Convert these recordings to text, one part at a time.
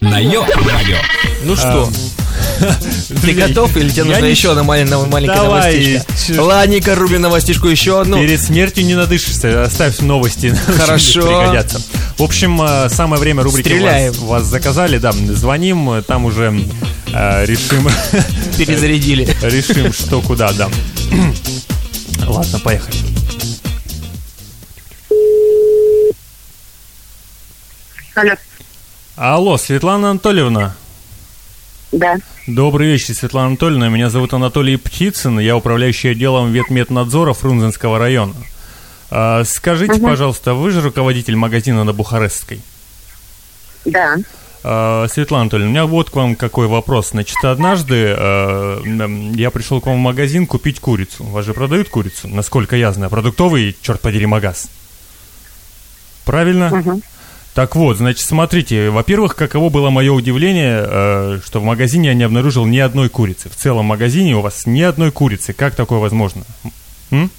на Йо-Радио. Ну что, ты готов или тебе нужно еще одна маленькая, маленькая Давай, новостичка? чё- Ладненько, рубим новостишку еще одну. Перед смертью не надышишься, оставь новости. Хорошо. В общем, э, самое время рубрики Стреляем. вас, вас заказали, да, звоним, э, там уже э, решим, Перезарядили. решим, что куда, да. Ладно, поехали. Алло. Алло, Светлана Анатольевна. Да. Добрый вечер, Светлана Анатольевна. Меня зовут Анатолий Птицын. Я управляющий отделом ветмеднадзора Фрунзенского района. А, скажите, пожалуйста, вы же руководитель магазина на Бухарестской? Да. А, Светлана Анатольевна, у меня вот к вам какой вопрос. Значит, однажды э, я пришел к вам в магазин купить курицу. Вас же продают курицу, насколько я знаю. Продуктовый, черт подери, магаз. Правильно? Так вот, значит, смотрите, во-первых, каково было мое удивление, э, что в магазине я не обнаружил ни одной курицы. В целом магазине у вас ни одной курицы. Как такое возможно? М?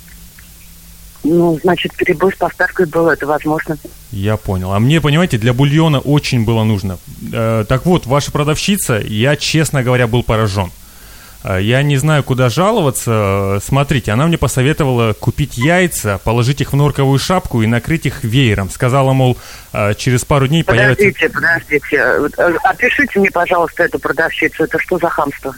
Ну, значит, перебой с поставкой был, это возможно. Я понял. А мне, понимаете, для бульона очень было нужно. Э, так вот, ваша продавщица, я, честно говоря, был поражен. Э, Я не знаю, куда жаловаться. Э, Смотрите, она мне посоветовала купить яйца, положить их в норковую шапку и накрыть их веером. Сказала, мол, э, через пару дней появится... Подождите, подождите. Опишите мне, пожалуйста, эту продавщицу. Это что за хамство?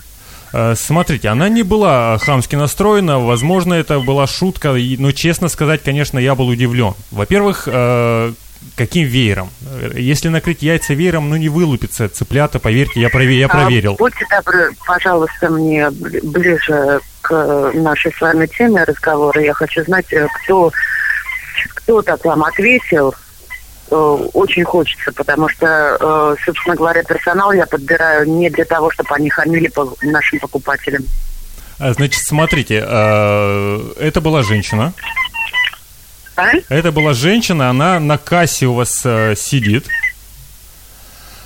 Смотрите, она не была хамски настроена, возможно, это была шутка, но, честно сказать, конечно, я был удивлен. Во-первых, каким веером? Если накрыть яйца веером, ну не вылупится цыплята, поверьте, я, прове- я проверил. А, будьте добры, пожалуйста, мне бли- ближе к нашей с вами теме разговора. Я хочу знать, э, кто, кто так вам ответил. Э, Очень хочется, потому что, э, собственно говоря, персонал я подбираю не для того, чтобы они хамили по нашим покупателям. А, Значит, смотрите, э, это была женщина. А? Это была женщина, она на кассе у вас э, сидит.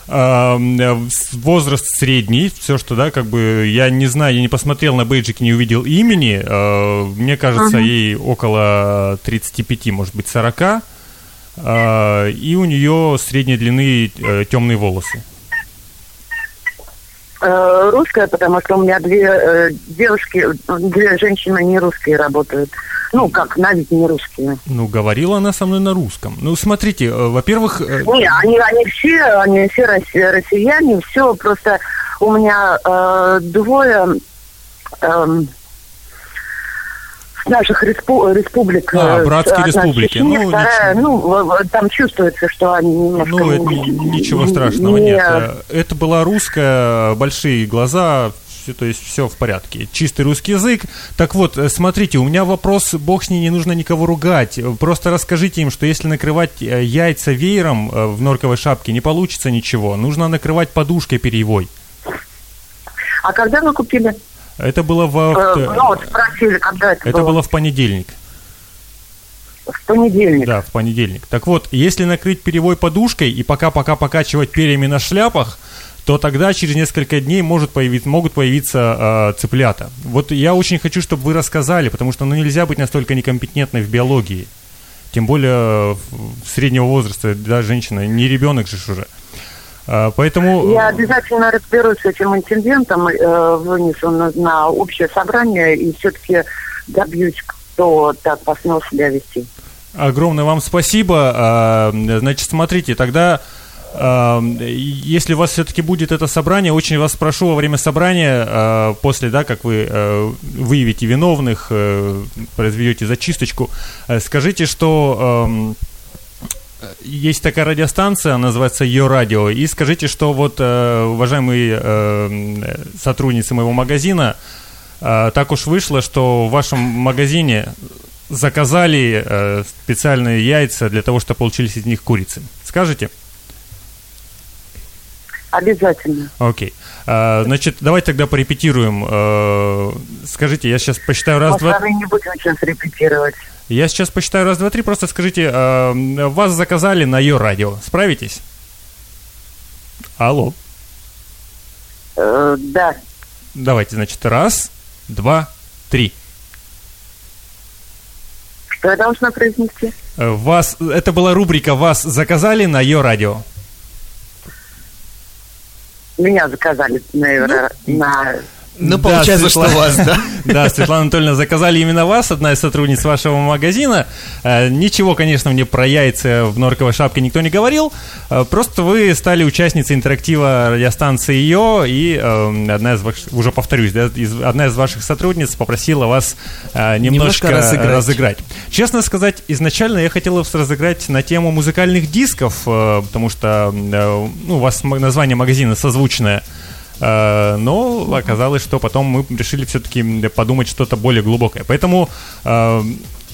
С- возраст средний, все что, да, как бы, я не знаю, я не посмотрел на бейджик, не увидел имени, э, мне кажется, ей около 35, может быть, 40, э, и у нее средней длины темные волосы. Э, Русская, потому что у меня две э, девушки, две женщины не русские работают. Ну, как, не русские. Ну, говорила она со мной на русском. Ну, смотрите, э, во-первых, э, Не, они, они все, они все росси- россияне, все, просто у меня э, двое с наших респу- республик. А, э, братские республики. Чечни, Ну, вторая, ну, там чувствуется, что они немножко... Ну, это ни- ничего страшного не- нет. Э, Это была русская, большие глаза, то есть все в порядке. Чистый русский язык. Так вот, э, смотрите, у меня вопрос, бог с ней, не нужно никого ругать. Просто расскажите им, что если накрывать э, яйца веером э, в норковой шапке, не получится ничего. Нужно накрывать подушкой перьевой. А когда вы купили? Это было в... Э, ну, вот спросили, когда это, Это было? было в понедельник. В понедельник. Да, в понедельник. Так вот, если накрыть перьевой подушкой и пока-пока покачивать перьями на шляпах, то тогда через несколько дней может появиться, могут появиться э, цыплята. Вот я очень хочу, чтобы вы рассказали, потому что ну, нельзя быть настолько некомпетентной в биологии. Тем более среднего возраста, да, женщина, не ребенок же уже. А, поэтому... Я обязательно разберусь с этим инцидентом, э, вынесу на, на общее собрание и все-таки добьюсь, кто так посмел себя вести. Огромное вам спасибо. А, Значит, смотрите, тогда, если у вас все-таки будет это собрание, очень вас прошу во время собрания, а, после, да, как вы э, выявите виновных, э, произведете зачисточку, э, скажите, что эм, есть такая радиостанция, называется Ее радио, и скажите, что вот, э, уважаемые э, сотрудницы моего магазина, э, так уж вышло, что в вашем магазине заказали э, специальные яйца для того, чтобы получились из них курицы. Скажете? Обязательно. Окей. А, значит, давайте тогда порепетируем. Э, скажите, я сейчас посчитаю раз, два... Повторы не будем сейчас репетировать. Я сейчас посчитаю раз, два, три. Просто скажите, э, вас заказали на ее радио. Справитесь? Алло. Э, да. Давайте, значит, раз, два, три. Что я должна произнести? Э, Вас, это была рубрика «Вас заказали на ее радио». Меня заказали, наверное, на Ну, Да, получается, что Светлана- вас, да? Да, Светлана Анатольевна, заказали именно вас, одна из сотрудниц вашего магазина. Э, Ничего, конечно, мне про яйца в норковой шапке никто не говорил. Э, Просто вы стали участницей интерактива радиостанции ее, и э, одна из ваших, уже повторюсь, да, из- одна из ваших сотрудниц попросила вас э, немножко, Немножко разыграть. разыграть. Честно сказать, изначально я хотел вас разыграть на тему музыкальных дисков, потому что ну, у вас название магазина созвучное. Э, Но оказалось, что потом мы решили все-таки подумать что-то более глубокое. Поэтому э,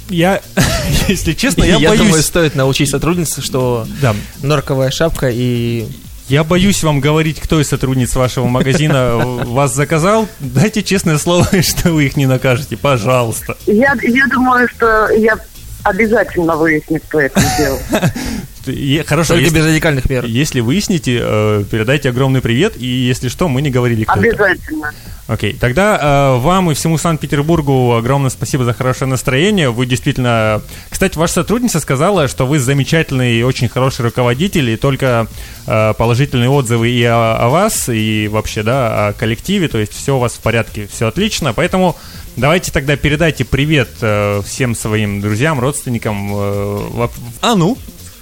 я, если честно, я, Я, боюсь. думаю, стоит научить сотрудницу, что Да, норковая шапка и... я боюсь вам говорить, кто из сотрудниц вашего магазина вас заказал. Дайте честное слово, что вы их не накажете, пожалуйста. Я, я думаю, что я обязательно выясню, кто это сделал. Хорошо, Только если, без радикальных мер. если выясните, э, передайте огромный привет, и если что, мы не говорили, кто это. Обязательно. Окей, тогда э, вам и всему Санкт-Петербургу огромное спасибо за хорошее настроение. Вы действительно... Кстати, ваша сотрудница сказала, что вы замечательный и очень хороший руководитель, и только э, положительные отзывы и о, о вас, и вообще, да, о коллективе, то есть все у вас в порядке, все отлично. Поэтому давайте тогда передайте привет э, всем своим друзьям, родственникам. э, во- а ну,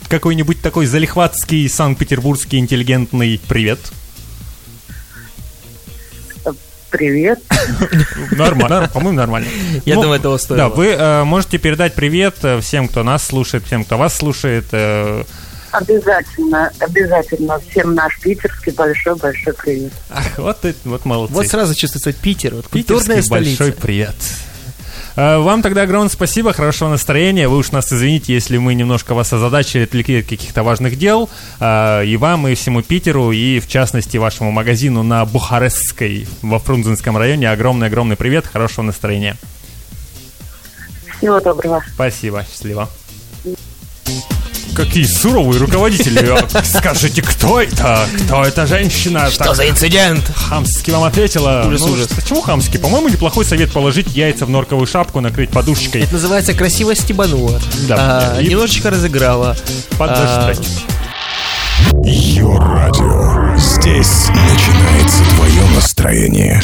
какой-нибудь такой залихватский санкт-петербургский интеллигентный привет. Привет. Нормально, по-моему, нормально. Я Ну, думаю, этого стоило. Да, вы э, можете передать привет э, всем, кто нас слушает, всем, кто вас слушает. э, Обязательно, обязательно. Всем наш питерский большой-большой привет. ах, вот, это- вот молодцы. Вот сразу чувствуется Питер, вот Питерский культурная столица. большой привет. Э, Вам тогда огромное спасибо, хорошего настроения. Вы уж нас извините, если мы немножко вас озадачили, отвлекли от каких-то важных дел. Э, И вам, и всему Питеру, и в частности вашему магазину на Бухарестской во Фрунзенском районе огромный-огромный привет, хорошего настроения. Всего доброго. Спасибо, счастливо. Какие суровые руководители. А, Скажите, кто это? Кто эта женщина? Что Так за инцидент? хамски вам ответила. Ужас, Ну, ужас. Почему хамски? По-моему, неплохой совет положить яйца в норковую шапку, накрыть подушечкой. Это называется красиво стебанула. Да. А, И- Немножечко разыграла. Подождать. Йо-радио. Здесь начинается твое настроение.